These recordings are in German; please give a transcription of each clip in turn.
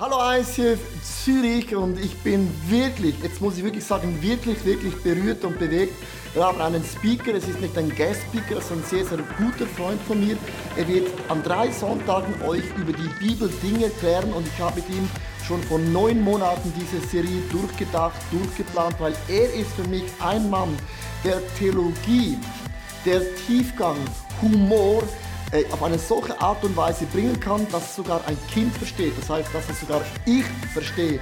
Hallo ICF Zürich und ich bin wirklich, jetzt muss ich wirklich sagen, wirklich, wirklich berührt und bewegt. Wir haben einen Speaker, es ist nicht ein Guest-Speaker, sondern ein sehr, sehr guter Freund von mir. Er wird an drei Sonntagen euch über die Bibel Dinge erklären und ich habe mit ihm schon vor neun Monaten diese Serie durchgedacht, durchgeplant, weil er ist für mich ein Mann, der Theologie, der Tiefgang, Humor, äh, auf eine solche Art und Weise bringen kann, dass sogar ein Kind versteht. Das heißt, dass es sogar ich verstehe.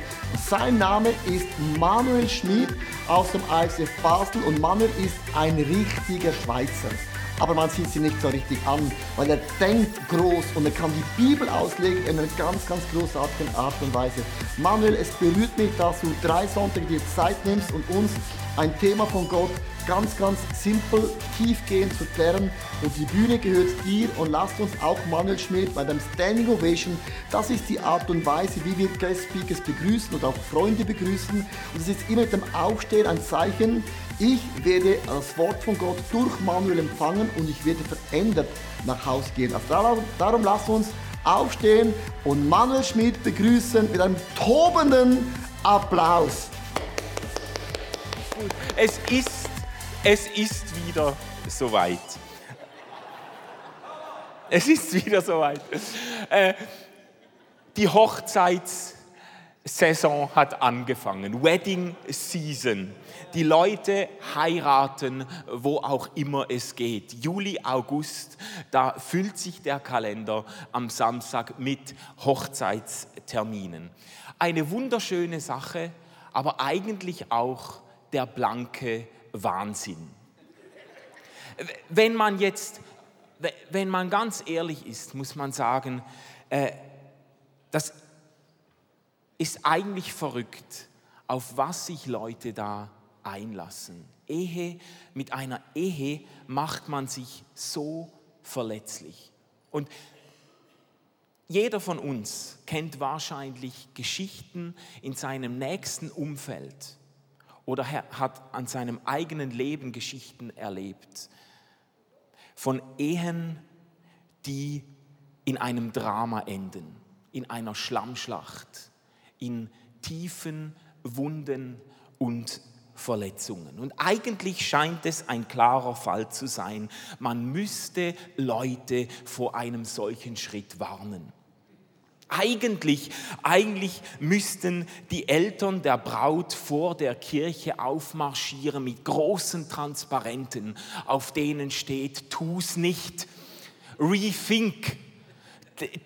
Sein Name ist Manuel Schmid aus dem ICF Basel und Manuel ist ein richtiger Schweizer. Aber man sieht sie nicht so richtig an, weil er denkt groß und er kann die Bibel auslegen in einer ganz, ganz großartigen Art und Weise. Manuel, es berührt mich, dass du drei Sonntage dir Zeit nimmst und uns ein Thema von Gott ganz, ganz simpel, tiefgehend zu klären. Und die Bühne gehört dir und lasst uns auch Manuel Schmidt bei dem Standing Ovation. Das ist die Art und Weise, wie wir Guest Speakers begrüßen und auch Freunde begrüßen. Und es ist immer mit dem Aufstehen ein Zeichen, ich werde das Wort von Gott durch Manuel empfangen und ich werde verändert nach Hause gehen. Also darum, darum lasst uns aufstehen und Manuel Schmidt begrüßen mit einem tobenden Applaus. Es ist es ist wieder soweit. Es ist wieder soweit. Äh, die Hochzeitssaison hat angefangen. Wedding Season. Die Leute heiraten, wo auch immer es geht. Juli, August, da füllt sich der Kalender am Samstag mit Hochzeitsterminen. Eine wunderschöne Sache, aber eigentlich auch der blanke Wahnsinn. Wenn man jetzt, wenn man ganz ehrlich ist, muss man sagen, äh, das ist eigentlich verrückt, auf was sich Leute da einlassen. Ehe, mit einer Ehe macht man sich so verletzlich. Und jeder von uns kennt wahrscheinlich Geschichten in seinem nächsten Umfeld, oder hat an seinem eigenen Leben Geschichten erlebt. Von Ehen, die in einem Drama enden, in einer Schlammschlacht, in tiefen Wunden und Verletzungen. Und eigentlich scheint es ein klarer Fall zu sein, man müsste Leute vor einem solchen Schritt warnen. Eigentlich, eigentlich müssten die Eltern der Braut vor der Kirche aufmarschieren mit großen Transparenten, auf denen steht, tu's nicht, rethink,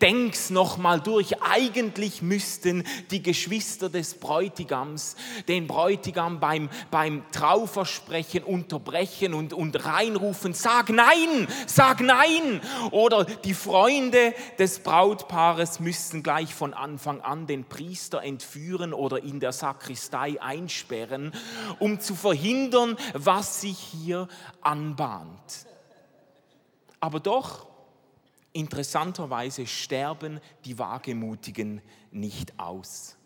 denk's noch mal durch. Eigentlich müssten die Geschwister des Bräutigams den Bräutigam beim, beim Trauversprechen unterbrechen und, und reinrufen, sag nein, sag nein. Oder die Freunde des Brautpaares müssten gleich von Anfang an den Priester entführen oder in der Sakristei einsperren, um zu verhindern, was sich hier anbahnt. Aber doch, Interessanterweise sterben die Wagemutigen nicht aus.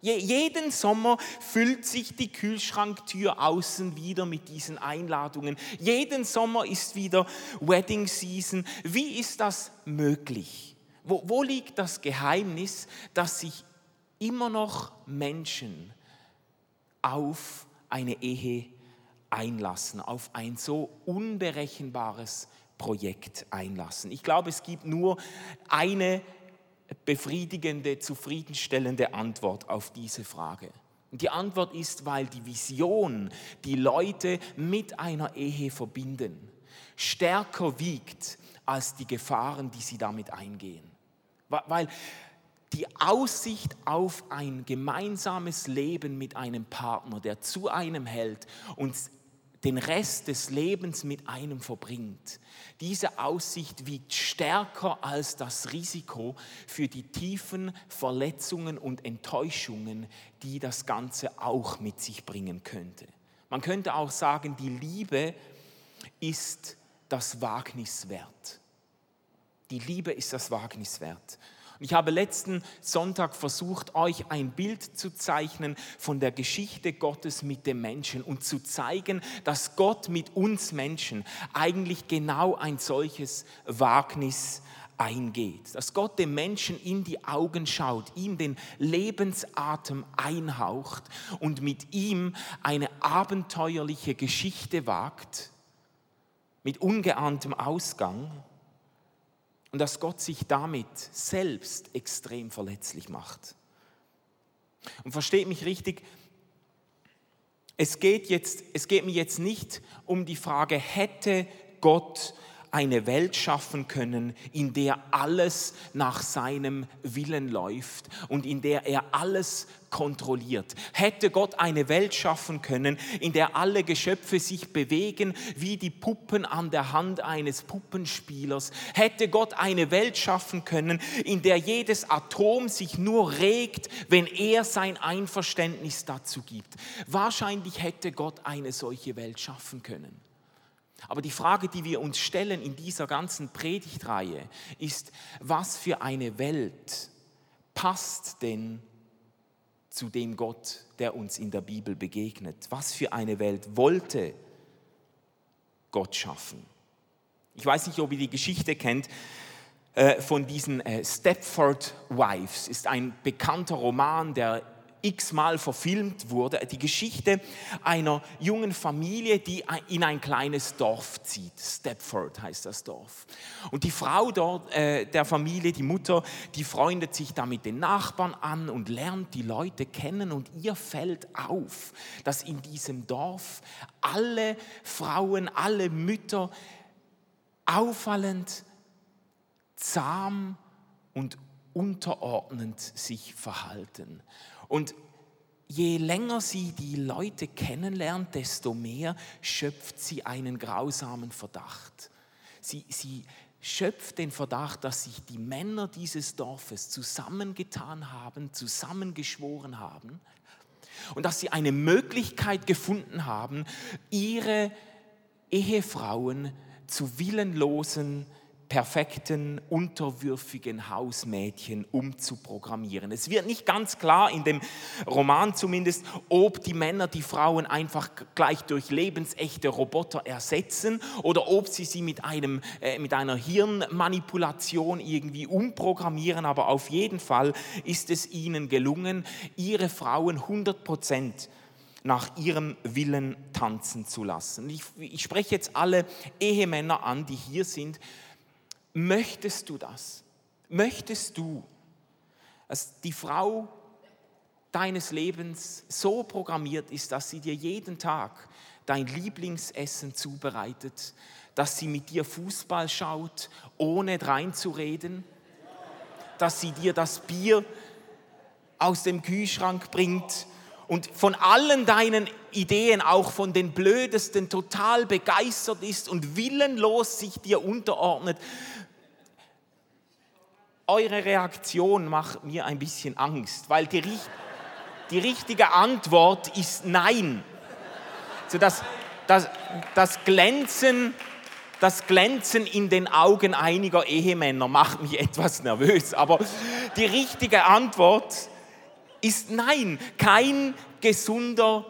jeden Sommer füllt sich die Kühlschranktür außen wieder mit diesen Einladungen. Jeden Sommer ist wieder Wedding Season. Wie ist das möglich? Wo, wo liegt das Geheimnis, dass sich immer noch Menschen auf eine Ehe einlassen, auf ein so unberechenbares Projekt einlassen. Ich glaube, es gibt nur eine befriedigende, zufriedenstellende Antwort auf diese Frage. Die Antwort ist, weil die Vision, die Leute mit einer Ehe verbinden, stärker wiegt als die Gefahren, die sie damit eingehen. Weil die Aussicht auf ein gemeinsames Leben mit einem Partner, der zu einem hält und den Rest des Lebens mit einem verbringt. Diese Aussicht wiegt stärker als das Risiko für die tiefen Verletzungen und Enttäuschungen, die das Ganze auch mit sich bringen könnte. Man könnte auch sagen, die Liebe ist das Wagnis wert. Die Liebe ist das Wagnis wert. Ich habe letzten Sonntag versucht, euch ein Bild zu zeichnen von der Geschichte Gottes mit dem Menschen und zu zeigen, dass Gott mit uns Menschen eigentlich genau ein solches Wagnis eingeht, dass Gott dem Menschen in die Augen schaut, ihm den Lebensatem einhaucht und mit ihm eine abenteuerliche Geschichte wagt, mit ungeahntem Ausgang und dass Gott sich damit selbst extrem verletzlich macht. Und versteht mich richtig, es geht, jetzt, es geht mir jetzt nicht um die Frage, hätte Gott eine Welt schaffen können, in der alles nach seinem Willen läuft und in der er alles kontrolliert. Hätte Gott eine Welt schaffen können, in der alle Geschöpfe sich bewegen wie die Puppen an der Hand eines Puppenspielers, hätte Gott eine Welt schaffen können, in der jedes Atom sich nur regt, wenn er sein Einverständnis dazu gibt. Wahrscheinlich hätte Gott eine solche Welt schaffen können. Aber die Frage, die wir uns stellen in dieser ganzen Predigtreihe, ist, was für eine Welt passt denn zu dem Gott, der uns in der Bibel begegnet? Was für eine Welt wollte Gott schaffen? Ich weiß nicht, ob ihr die Geschichte kennt äh, von diesen äh, Stepford Wives. Ist ein bekannter Roman, der x-mal verfilmt wurde, die Geschichte einer jungen Familie, die in ein kleines Dorf zieht. Stepford heißt das Dorf. Und die Frau dort, äh, der Familie, die Mutter, die freundet sich da mit den Nachbarn an und lernt die Leute kennen und ihr fällt auf, dass in diesem Dorf alle Frauen, alle Mütter auffallend zahm und unterordnend sich verhalten. Und je länger sie die Leute kennenlernt, desto mehr schöpft sie einen grausamen Verdacht. Sie, sie schöpft den Verdacht, dass sich die Männer dieses Dorfes zusammengetan haben, zusammengeschworen haben und dass sie eine Möglichkeit gefunden haben, ihre Ehefrauen zu willenlosen perfekten, unterwürfigen Hausmädchen umzuprogrammieren. Es wird nicht ganz klar, in dem Roman zumindest, ob die Männer die Frauen einfach gleich durch lebensechte Roboter ersetzen oder ob sie sie mit, einem, äh, mit einer Hirnmanipulation irgendwie umprogrammieren. Aber auf jeden Fall ist es ihnen gelungen, ihre Frauen 100 Prozent nach ihrem Willen tanzen zu lassen. Ich, ich, spreche jetzt alle Ehemänner an, die hier sind. Möchtest du das? Möchtest du, dass die Frau deines Lebens so programmiert ist, dass sie dir jeden Tag dein Lieblingsessen zubereitet, dass sie mit dir Fußball schaut, ohne reinzureden, dass sie dir das Bier aus dem Kühlschrank bringt und von allen deinen Ideen, auch von den blödesten, total begeistert ist und willenlos sich dir unterordnet, eure Reaktion macht mir ein bisschen Angst, weil die, die richtige Antwort ist Nein. So das, das, das, Glänzen, das Glänzen in den Augen einiger Ehemänner macht mich etwas nervös, aber die richtige Antwort ist Nein. Kein gesunder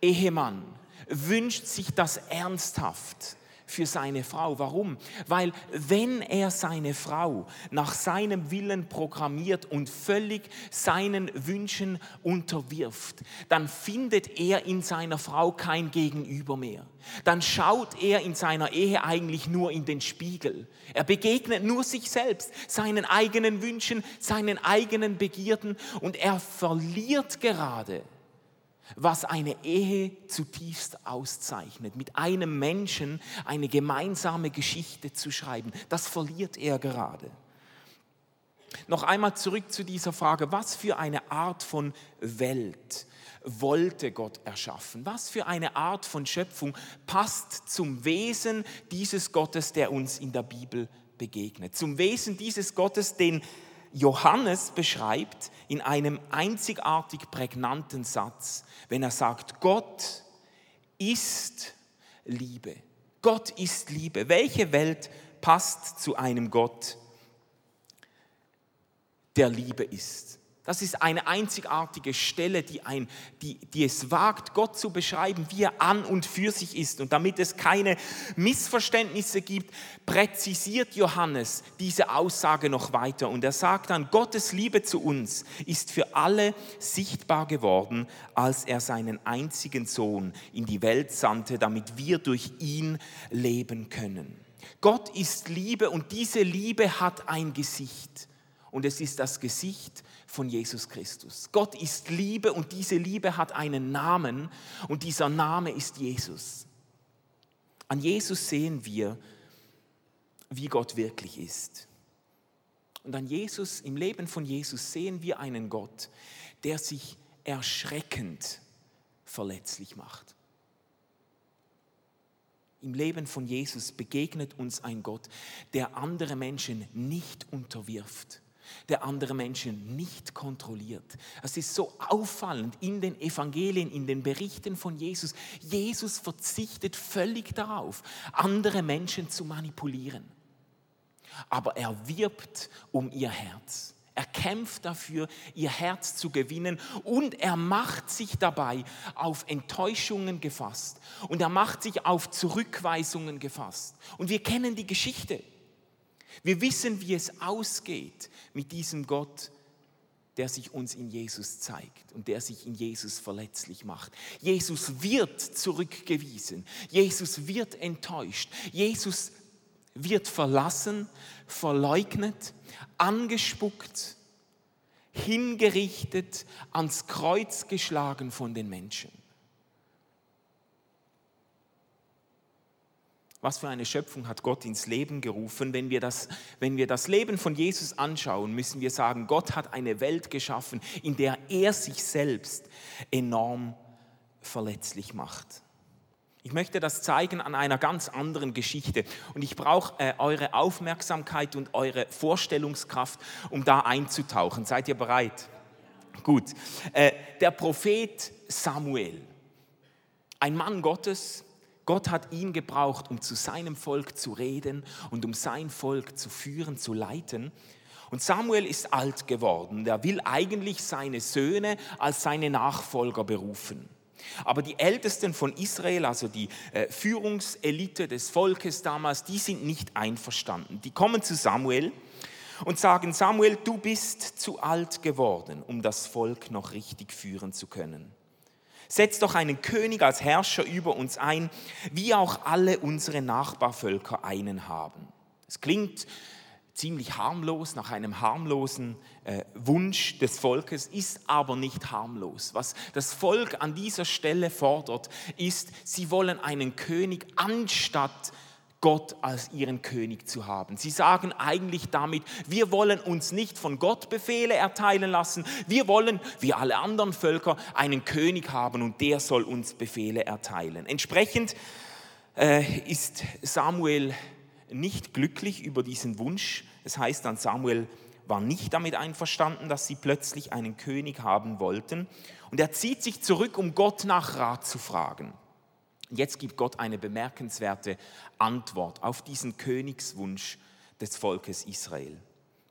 Ehemann wünscht sich das ernsthaft für seine Frau. Warum? Weil wenn er seine Frau nach seinem Willen programmiert und völlig seinen Wünschen unterwirft, dann findet er in seiner Frau kein Gegenüber mehr. Dann schaut er in seiner Ehe eigentlich nur in den Spiegel. Er begegnet nur sich selbst, seinen eigenen Wünschen, seinen eigenen Begierden und er verliert gerade was eine Ehe zutiefst auszeichnet, mit einem Menschen eine gemeinsame Geschichte zu schreiben. Das verliert er gerade. Noch einmal zurück zu dieser Frage, was für eine Art von Welt wollte Gott erschaffen? Was für eine Art von Schöpfung passt zum Wesen dieses Gottes, der uns in der Bibel begegnet? Zum Wesen dieses Gottes, den Johannes beschreibt in einem einzigartig prägnanten Satz, wenn er sagt, Gott ist Liebe. Gott ist Liebe. Welche Welt passt zu einem Gott, der Liebe ist? Das ist eine einzigartige Stelle, die, ein, die, die es wagt, Gott zu beschreiben, wie er an und für sich ist. Und damit es keine Missverständnisse gibt, präzisiert Johannes diese Aussage noch weiter. Und er sagt dann, Gottes Liebe zu uns ist für alle sichtbar geworden, als er seinen einzigen Sohn in die Welt sandte, damit wir durch ihn leben können. Gott ist Liebe und diese Liebe hat ein Gesicht. Und es ist das Gesicht von Jesus Christus. Gott ist Liebe und diese Liebe hat einen Namen und dieser Name ist Jesus. An Jesus sehen wir, wie Gott wirklich ist. Und an Jesus, im Leben von Jesus sehen wir einen Gott, der sich erschreckend verletzlich macht. Im Leben von Jesus begegnet uns ein Gott, der andere Menschen nicht unterwirft der andere Menschen nicht kontrolliert. Es ist so auffallend in den Evangelien, in den Berichten von Jesus. Jesus verzichtet völlig darauf, andere Menschen zu manipulieren. Aber er wirbt um ihr Herz. Er kämpft dafür, ihr Herz zu gewinnen und er macht sich dabei auf Enttäuschungen gefasst und er macht sich auf Zurückweisungen gefasst. Und wir kennen die Geschichte. Wir wissen, wie es ausgeht mit diesem Gott, der sich uns in Jesus zeigt und der sich in Jesus verletzlich macht. Jesus wird zurückgewiesen, Jesus wird enttäuscht, Jesus wird verlassen, verleugnet, angespuckt, hingerichtet, ans Kreuz geschlagen von den Menschen. Was für eine Schöpfung hat Gott ins Leben gerufen? Wenn wir, das, wenn wir das Leben von Jesus anschauen, müssen wir sagen, Gott hat eine Welt geschaffen, in der er sich selbst enorm verletzlich macht. Ich möchte das zeigen an einer ganz anderen Geschichte und ich brauche äh, eure Aufmerksamkeit und eure Vorstellungskraft, um da einzutauchen. Seid ihr bereit? Gut. Äh, der Prophet Samuel, ein Mann Gottes, Gott hat ihn gebraucht, um zu seinem Volk zu reden und um sein Volk zu führen, zu leiten. Und Samuel ist alt geworden. Der will eigentlich seine Söhne als seine Nachfolger berufen. Aber die Ältesten von Israel, also die äh, Führungselite des Volkes damals, die sind nicht einverstanden. Die kommen zu Samuel und sagen, Samuel, du bist zu alt geworden, um das Volk noch richtig führen zu können. Setz doch einen König als Herrscher über uns ein, wie auch alle unsere Nachbarvölker einen haben. Es klingt ziemlich harmlos, nach einem harmlosen äh, Wunsch des Volkes, ist aber nicht harmlos. Was das Volk an dieser Stelle fordert, ist, sie wollen einen König anstatt Gott als ihren König zu haben. Sie sagen eigentlich damit, wir wollen uns nicht von Gott Befehle erteilen lassen, wir wollen, wie alle anderen Völker, einen König haben und der soll uns Befehle erteilen. Entsprechend äh, ist Samuel nicht glücklich über diesen Wunsch. Es heißt dann, Samuel war nicht damit einverstanden, dass sie plötzlich einen König haben wollten. Und er zieht sich zurück, um Gott nach Rat zu fragen. Jetzt gibt Gott eine bemerkenswerte Antwort auf diesen Königswunsch des Volkes Israel.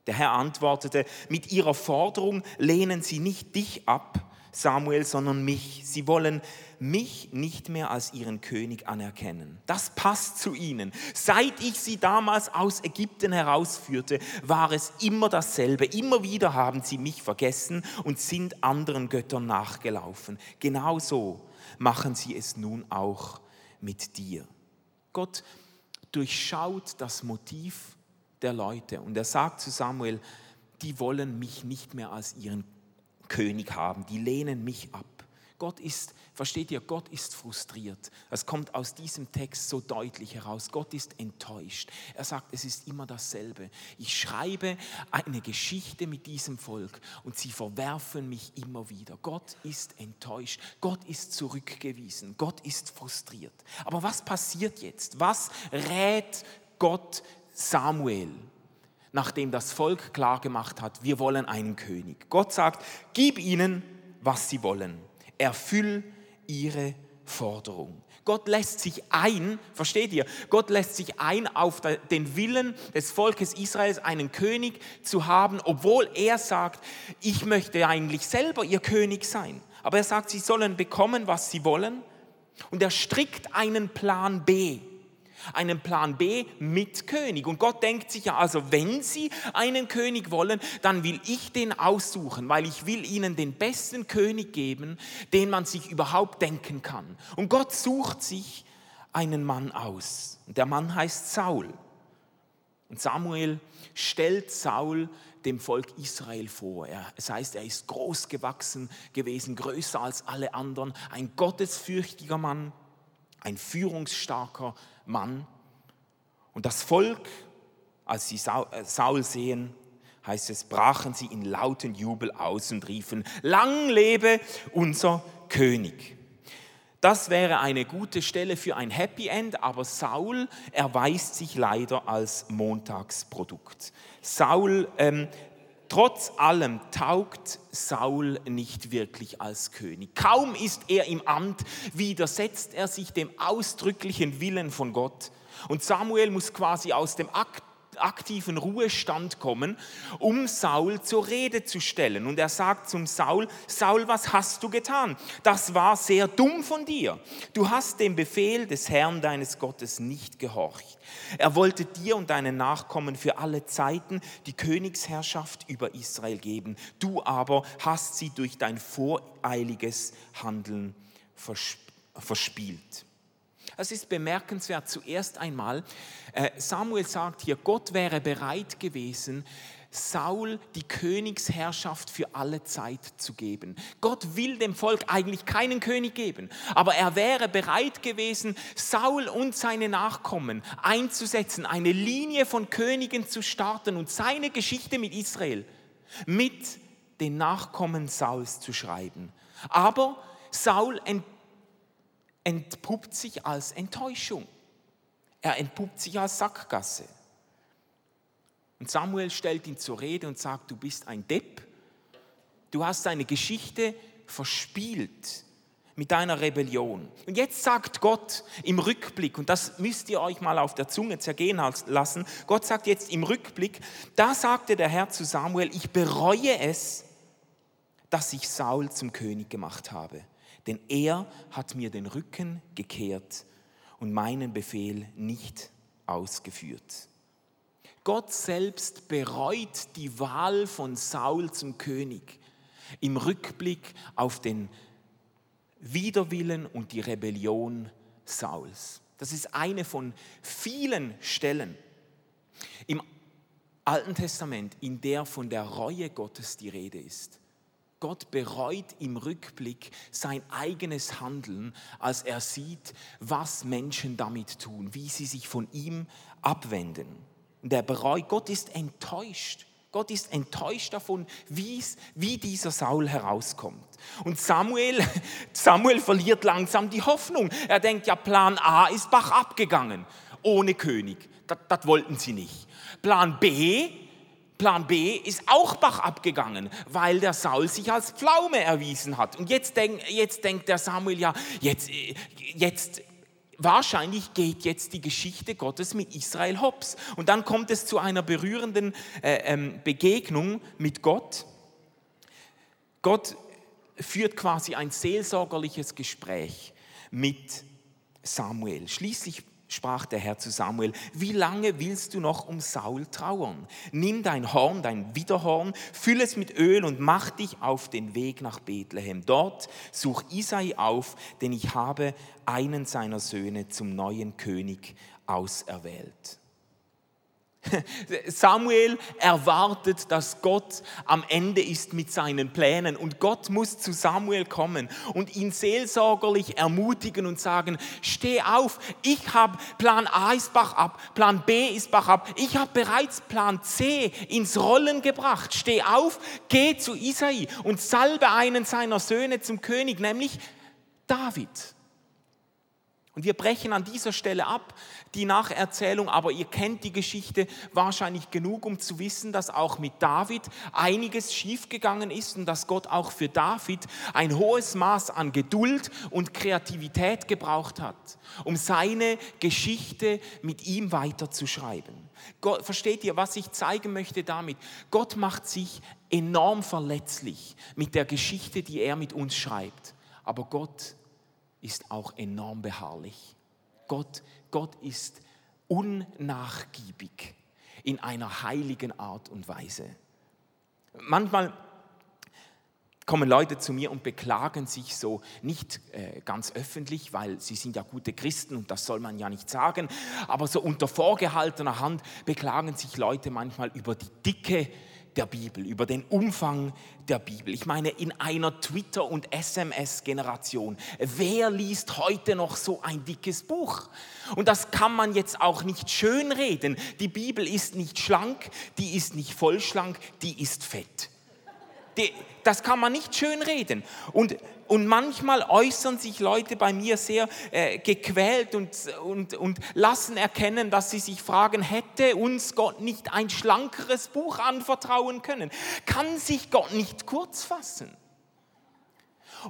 Der Herr antwortete, mit ihrer Forderung lehnen sie nicht dich ab, Samuel, sondern mich. Sie wollen mich nicht mehr als ihren König anerkennen. Das passt zu ihnen. Seit ich sie damals aus Ägypten herausführte, war es immer dasselbe. Immer wieder haben sie mich vergessen und sind anderen Göttern nachgelaufen. Genauso machen sie es nun auch mit dir. Gott durchschaut das Motiv der Leute und er sagt zu Samuel, die wollen mich nicht mehr als ihren König haben, die lehnen mich ab. Gott ist, versteht ihr, Gott ist frustriert. Das kommt aus diesem Text so deutlich heraus. Gott ist enttäuscht. Er sagt, es ist immer dasselbe. Ich schreibe eine Geschichte mit diesem Volk und sie verwerfen mich immer wieder. Gott ist enttäuscht. Gott ist zurückgewiesen. Gott ist frustriert. Aber was passiert jetzt? Was rät Gott Samuel? nachdem das Volk klargemacht hat, wir wollen einen König. Gott sagt, gib ihnen, was sie wollen erfüll ihre Forderung. Gott lässt sich ein, versteht ihr? Gott lässt sich ein auf den Willen des Volkes Israels, einen König zu haben, obwohl er sagt, ich möchte eigentlich selber ihr König sein. Aber er sagt, sie sollen bekommen, was sie wollen. Und er strickt einen Plan B einen Plan B mit König. Und Gott denkt sich ja, also wenn Sie einen König wollen, dann will ich den aussuchen, weil ich will Ihnen den besten König geben, den man sich überhaupt denken kann. Und Gott sucht sich einen Mann aus. Und der Mann heißt Saul. Und Samuel stellt Saul dem Volk Israel vor. Er, es heißt, er ist groß gewachsen gewesen, größer als alle anderen, ein gottesfürchtiger Mann, ein führungsstarker Mann. Und das Volk, als sie äh, Saul sehen, heißt es, brachen sie in lauten Jubel aus und riefen, lang lebe unser König. Das wäre eine gute Stelle für ein Happy End, aber Saul erweist sich leider als Montagsprodukt. Saul ähm, Trotz allem taugt Saul nicht wirklich als König. Kaum ist er im Amt, widersetzt er sich dem ausdrücklichen Willen von Gott. Und Samuel muss quasi aus dem Akt aktiven Ruhestand kommen, um Saul zur Rede zu stellen. Und er sagt zum Saul, Saul, was hast du getan? Das war sehr dumm von dir. Du hast dem Befehl des Herrn deines Gottes nicht gehorcht. Er wollte dir und deinen Nachkommen für alle Zeiten die Königsherrschaft über Israel geben. Du aber hast sie durch dein voreiliges Handeln verspielt. Es ist bemerkenswert zuerst einmal, äh, Samuel sagt hier, Gott wäre bereit gewesen, Saul die Königsherrschaft für alle Zeit zu geben. Gott will dem Volk eigentlich keinen König geben, aber er wäre bereit gewesen, Saul und seine Nachkommen einzusetzen, eine Linie von Königen zu starten und seine Geschichte mit Israel mit den Nachkommen Sauls zu schreiben. Aber Saul entpuppt sich als Enttäuschung. Er entpuppt sich als Sackgasse. Und Samuel stellt ihn zur Rede und sagt, du bist ein Depp, du hast deine Geschichte verspielt mit deiner Rebellion. Und jetzt sagt Gott im Rückblick, und das müsst ihr euch mal auf der Zunge zergehen lassen, Gott sagt jetzt im Rückblick, da sagte der Herr zu Samuel, ich bereue es, dass ich Saul zum König gemacht habe denn er hat mir den Rücken gekehrt und meinen Befehl nicht ausgeführt. Gott selbst bereut die Wahl von Saul zum König im Rückblick auf den Widerwillen und die Rebellion Sauls. Das ist eine von vielen Stellen im Alten Testament, in der von der Reue Gottes die Rede ist. Gott bereut im Rückblick sein eigenes Handeln, als er sieht, was Menschen damit tun, wie sie sich von ihm abwenden. Und er bereut, Gott ist enttäuscht. Gott ist enttäuscht davon, wie dieser Saul herauskommt. Und Samuel, Samuel verliert langsam die Hoffnung. Er denkt, ja, Plan A ist Bach abgegangen, ohne König. Das, das wollten sie nicht. Plan B Plan B ist auch Bach abgegangen, weil der Saul sich als Pflaume erwiesen hat. Und jetzt, denk, jetzt denkt der Samuel, ja, jetzt, jetzt wahrscheinlich geht jetzt die Geschichte Gottes mit Israel hops. Und dann kommt es zu einer berührenden äh, ähm, Begegnung mit Gott. Gott führt quasi ein seelsorgerliches Gespräch mit Samuel. Schließlich sprach der Herr zu Samuel, wie lange willst du noch um Saul trauern? Nimm dein Horn, dein Widerhorn, füll es mit Öl und mach dich auf den Weg nach Bethlehem. Dort such Isai auf, denn ich habe einen seiner Söhne zum neuen König auserwählt. Samuel erwartet, dass Gott am Ende ist mit seinen Plänen und Gott muss zu Samuel kommen und ihn seelsorgerlich ermutigen und sagen, steh auf, ich habe Plan A ist Bach ab, Plan B ist Bach ab, ich habe bereits Plan C ins Rollen gebracht, steh auf, geh zu Isai und salbe einen seiner Söhne zum König, nämlich David. Und wir brechen an dieser Stelle ab die Nacherzählung, aber ihr kennt die Geschichte wahrscheinlich genug, um zu wissen, dass auch mit David einiges schiefgegangen ist und dass Gott auch für David ein hohes Maß an Geduld und Kreativität gebraucht hat, um seine Geschichte mit ihm weiterzuschreiben. Gott, versteht ihr, was ich zeigen möchte damit? Gott macht sich enorm verletzlich mit der Geschichte, die er mit uns schreibt. Aber Gott ist auch enorm beharrlich. Gott, Gott ist unnachgiebig in einer heiligen Art und Weise. Manchmal kommen Leute zu mir und beklagen sich so nicht äh, ganz öffentlich, weil sie sind ja gute Christen und das soll man ja nicht sagen, aber so unter vorgehaltener Hand beklagen sich Leute manchmal über die Dicke der Bibel, über den Umfang der Bibel. Ich meine, in einer Twitter- und SMS-Generation, wer liest heute noch so ein dickes Buch? Und das kann man jetzt auch nicht schönreden. Die Bibel ist nicht schlank, die ist nicht vollschlank, die ist fett. Die, das kann man nicht schönreden. Und und manchmal äußern sich Leute bei mir sehr äh, gequält und, und, und lassen erkennen, dass sie sich fragen, hätte uns Gott nicht ein schlankeres Buch anvertrauen können? Kann sich Gott nicht kurz fassen?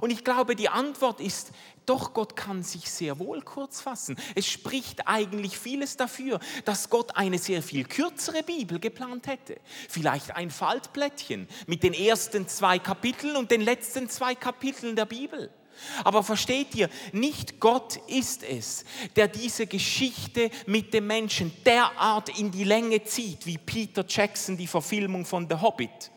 Und ich glaube, die Antwort ist, doch Gott kann sich sehr wohl kurz fassen. Es spricht eigentlich vieles dafür, dass Gott eine sehr viel kürzere Bibel geplant hätte. Vielleicht ein Faltblättchen mit den ersten zwei Kapiteln und den letzten zwei Kapiteln der Bibel. Aber versteht ihr, nicht Gott ist es, der diese Geschichte mit dem Menschen derart in die Länge zieht, wie Peter Jackson die Verfilmung von The Hobbit.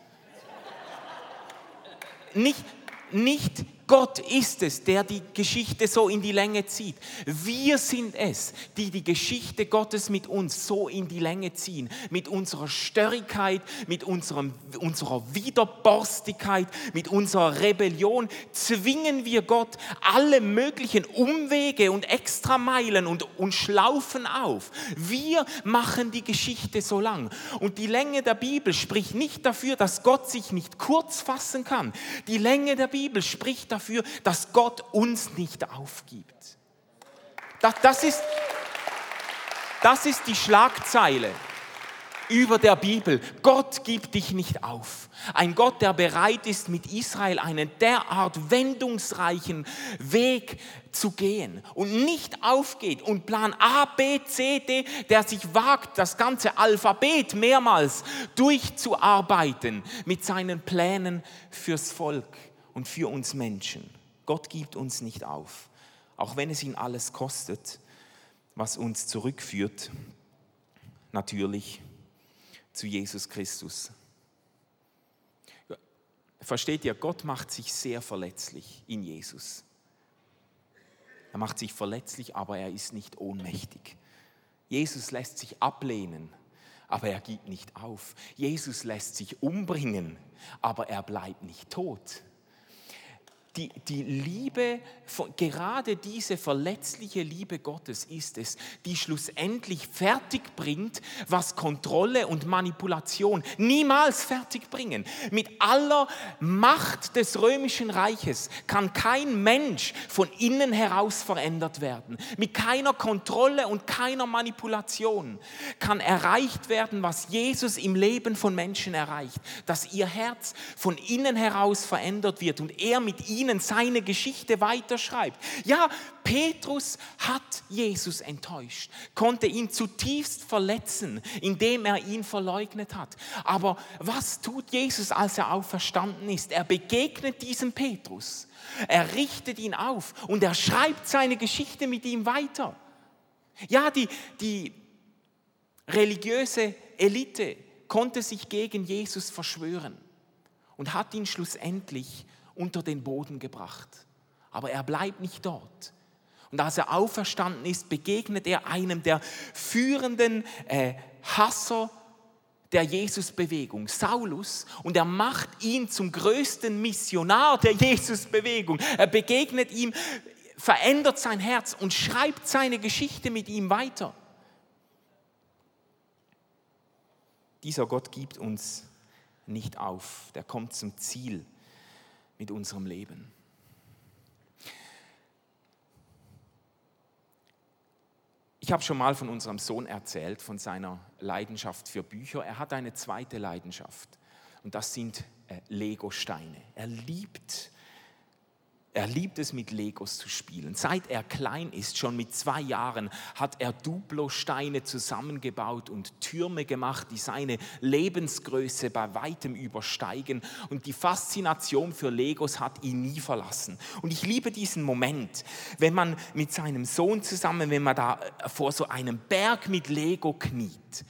Nicht, nicht Gott ist es, der die Geschichte so in die Länge zieht. Wir sind es, die die Geschichte Gottes mit uns so in die Länge ziehen. Mit unserer Störrigkeit, mit unserem, unserer Widerborstigkeit, mit unserer Rebellion zwingen wir Gott alle möglichen Umwege und Extrameilen und, und Schlaufen auf. Wir machen die Geschichte so lang. Und die Länge der Bibel spricht nicht dafür, dass Gott sich nicht kurz fassen kann. Die Länge der Bibel spricht dafür, dafür, dass Gott uns nicht aufgibt. Das, das, ist, das ist die Schlagzeile über der Bibel. Gott gibt dich nicht auf. Ein Gott, der bereit ist, mit Israel einen derart wendungsreichen Weg zu gehen und nicht aufgeht und Plan A, B, C, D, der sich wagt, das ganze Alphabet mehrmals durchzuarbeiten mit seinen Plänen fürs Volk und für uns Menschen. Gott gibt uns nicht auf, auch wenn es ihn alles kostet, was uns zurückführt, natürlich zu Jesus Christus. Versteht ihr, Gott macht sich sehr verletzlich in Jesus. Er macht sich verletzlich, aber er ist nicht ohnmächtig. Jesus lässt sich ablehnen, aber er gibt nicht auf. Jesus lässt sich umbringen, aber er bleibt nicht tot die, die Liebe, gerade diese verletzliche Liebe Gottes ist es, die schlussendlich fertig bringt, was Kontrolle und Manipulation niemals fertig bringen. Mit aller Macht des römischen Reiches kann kein Mensch von innen heraus verändert werden. Mit keiner Kontrolle und keiner Manipulation kann erreicht werden, was Jesus im Leben von Menschen erreicht, dass ihr Herz von innen heraus verändert wird und er mit ihnen ihnen seine Geschichte weiterschreibt. Ja, Petrus hat Jesus enttäuscht, konnte ihn zutiefst verletzen, indem er ihn verleugnet hat. Aber was tut Jesus, als er auferstanden ist? Er begegnet diesem Petrus, er richtet ihn auf und er schreibt seine Geschichte mit ihm weiter. Ja, die, die religiöse Elite konnte sich gegen Jesus verschwören und hat ihn schlussendlich unter den Boden gebracht. Aber er bleibt nicht dort. Und als er auferstanden ist, begegnet er einem der führenden äh, Hasser der Jesusbewegung, Saulus, und er macht ihn zum größten Missionar der Jesusbewegung. Er begegnet ihm, verändert sein Herz und schreibt seine Geschichte mit ihm weiter. Dieser Gott gibt uns nicht auf, der kommt zum Ziel mit unserem Leben. Ich habe schon mal von unserem Sohn erzählt, von seiner Leidenschaft für Bücher. Er hat eine zweite Leidenschaft und das sind äh, Lego-Steine. Er liebt er liebt es, mit Legos zu spielen. Seit er klein ist, schon mit zwei Jahren, hat er Duplo-Steine zusammengebaut und Türme gemacht, die seine Lebensgröße bei weitem übersteigen. Und die Faszination für Legos hat ihn nie verlassen. Und ich liebe diesen Moment, wenn man mit seinem Sohn zusammen, wenn man da äh, vor so einem Berg mit Lego kniet.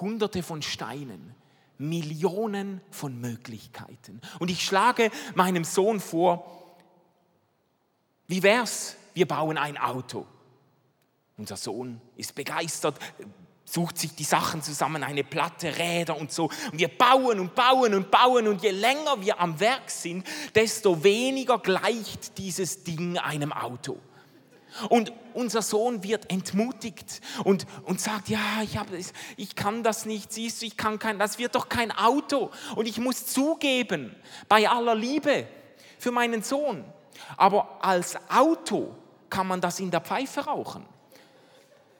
Hunderte von Steinen, Millionen von Möglichkeiten. Und ich schlage meinem Sohn vor, wie wär's? Wir bauen ein Auto. Unser Sohn ist begeistert, sucht sich die Sachen zusammen, eine Platte, Räder und so. Und wir bauen und bauen und bauen. Und je länger wir am Werk sind, desto weniger gleicht dieses Ding einem Auto. Und unser Sohn wird entmutigt und, und sagt, ja, ich, hab, ich kann das nicht, siehst du, ich kann kein, das wird doch kein Auto. Und ich muss zugeben, bei aller Liebe für meinen Sohn, aber als Auto kann man das in der Pfeife rauchen.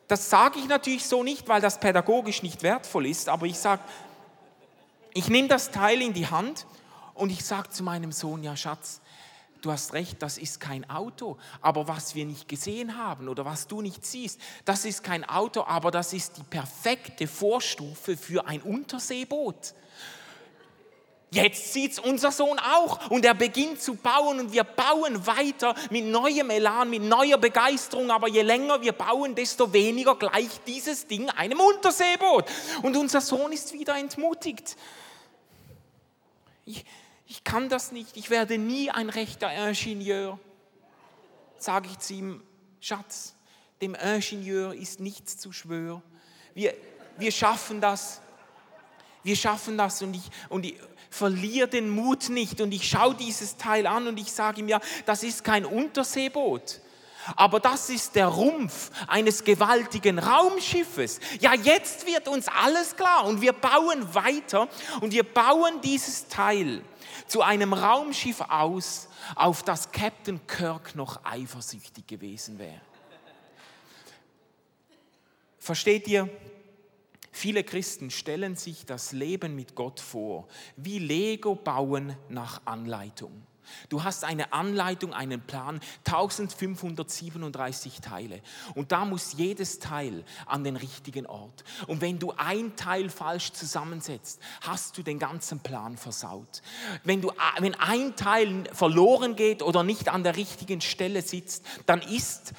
Das sage ich natürlich so nicht, weil das pädagogisch nicht wertvoll ist, aber ich sage, ich nehme das Teil in die Hand und ich sage zu meinem Sohn, ja Schatz, du hast recht, das ist kein Auto, aber was wir nicht gesehen haben oder was du nicht siehst, das ist kein Auto, aber das ist die perfekte Vorstufe für ein Unterseeboot. Jetzt sieht es unser Sohn auch und er beginnt zu bauen und wir bauen weiter mit neuem Elan, mit neuer Begeisterung. Aber je länger wir bauen, desto weniger gleicht dieses Ding einem Unterseeboot. Und unser Sohn ist wieder entmutigt. Ich, ich kann das nicht, ich werde nie ein rechter Ingenieur. Sage ich zu ihm, Schatz, dem Ingenieur ist nichts zu schwören. Wir, wir schaffen das. Wir schaffen das und ich, und ich, verliere den Mut nicht. Und ich schaue dieses Teil an und ich sage ihm, ja, das ist kein Unterseeboot. Aber das ist der Rumpf eines gewaltigen Raumschiffes. Ja, jetzt wird uns alles klar und wir bauen weiter und wir bauen dieses Teil zu einem Raumschiff aus, auf das Captain Kirk noch eifersüchtig gewesen wäre. Versteht ihr? Viele Christen stellen sich das Leben mit Gott vor, wie Lego bauen nach Anleitung. Du hast eine Anleitung, einen Plan, 1537 Teile. Und da muss jedes Teil an den richtigen Ort. Und wenn du ein Teil falsch zusammensetzt, hast du den ganzen Plan versaut. Wenn, du, wenn ein Teil verloren geht oder nicht an der richtigen Stelle sitzt, dann ist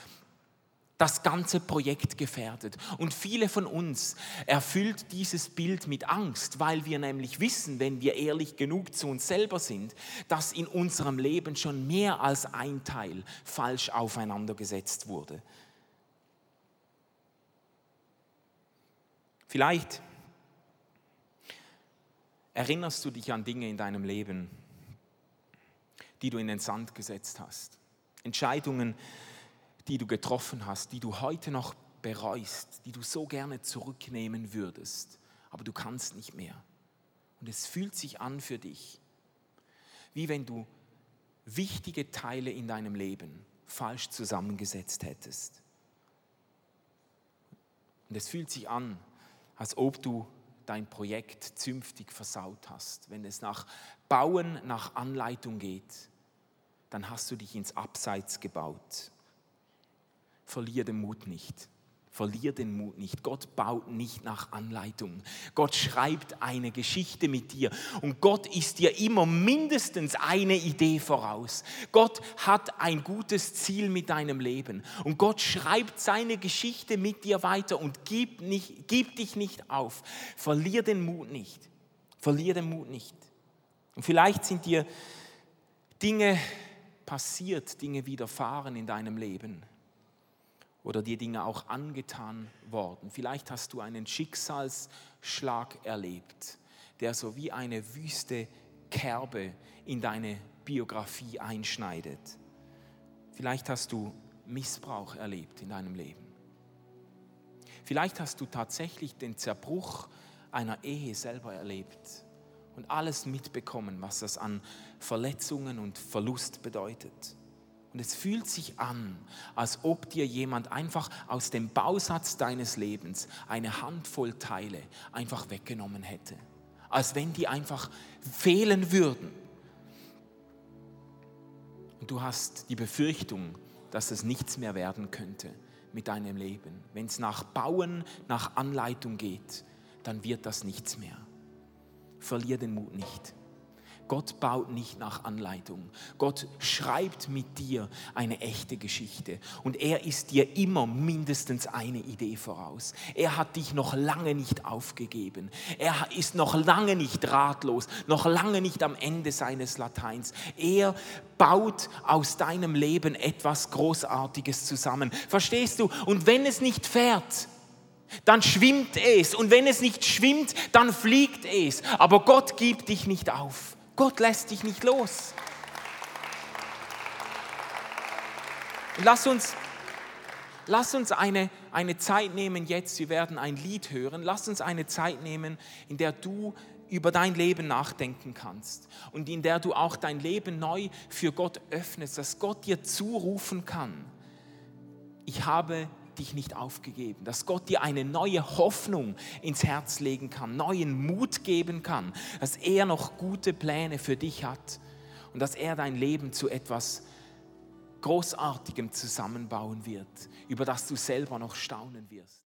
das ganze Projekt gefährdet. Und viele von uns erfüllt dieses Bild mit Angst, weil wir nämlich wissen, wenn wir ehrlich genug zu uns selber sind, dass in unserem Leben schon mehr als ein Teil falsch aufeinandergesetzt wurde. Vielleicht erinnerst du dich an Dinge in deinem Leben, die du in den Sand gesetzt hast. Entscheidungen, die die du getroffen hast, die du heute noch bereust, die du so gerne zurücknehmen würdest, aber du kannst nicht mehr. Und es fühlt sich an für dich, wie wenn du wichtige Teile in deinem Leben falsch zusammengesetzt hättest. Und es fühlt sich an, als ob du dein Projekt zünftig versaut hast. Wenn es nach Bauen, nach Anleitung geht, dann hast du dich ins Abseits gebaut verlier den Mut nicht. Verlier den Mut nicht. Gott baut nicht nach Anleitung. Gott schreibt eine Geschichte mit dir. Und Gott ist dir immer mindestens eine Idee voraus. Gott hat ein gutes Ziel mit deinem Leben. Und Gott schreibt seine Geschichte mit dir weiter und gib, nicht, gib dich nicht auf. Verlier den Mut nicht. Verlier den Mut nicht. Und vielleicht sind dir Dinge passiert, Dinge widerfahren in deinem Leben oder dir Dinge auch angetan worden. Vielleicht hast du einen Schicksalsschlag erlebt, der so wie eine wüste Kerbe in deine Biografie einschneidet. Vielleicht hast du Missbrauch erlebt in deinem Leben. Vielleicht hast du tatsächlich den Zerbruch einer Ehe selber erlebt und alles mitbekommen, was das an Verletzungen und Verlust bedeutet. Und es fühlt sich an, als ob dir jemand einfach aus dem Bausatz deines Lebens eine Handvoll Teile einfach weggenommen hätte. Als wenn die einfach fehlen würden. Und du hast die Befürchtung, dass es nichts mehr werden könnte mit deinem Leben. Wenn es nach Bauen, nach Anleitung geht, dann wird das nichts mehr. Verlier den Mut nicht. Gott baut nicht nach Anleitung. Gott schreibt mit dir eine echte Geschichte. Und er ist dir immer mindestens eine Idee voraus. Er hat dich noch lange nicht aufgegeben. Er ist noch lange nicht ratlos, noch lange nicht am Ende seines Lateins. Er baut aus deinem Leben etwas Großartiges zusammen. Verstehst du? Und wenn es nicht fährt, dann schwimmt es. Und wenn es nicht schwimmt, dann fliegt es. Aber Gott gibt dich nicht auf. Gott lässt dich nicht los. Lass uns, lass uns eine, eine Zeit nehmen jetzt, wir werden ein Lied hören, lass uns eine Zeit nehmen, in der du über dein Leben nachdenken kannst und in der du auch dein Leben neu für Gott öffnest, dass Gott dir zurufen kann, ich habe dich nicht aufgegeben, dass Gott dir eine neue Hoffnung ins Herz legen kann, neuen Mut geben kann, dass er noch gute Pläne für dich hat und dass er dein Leben zu etwas Großartigem zusammenbauen wird, über das du selber noch staunen wirst.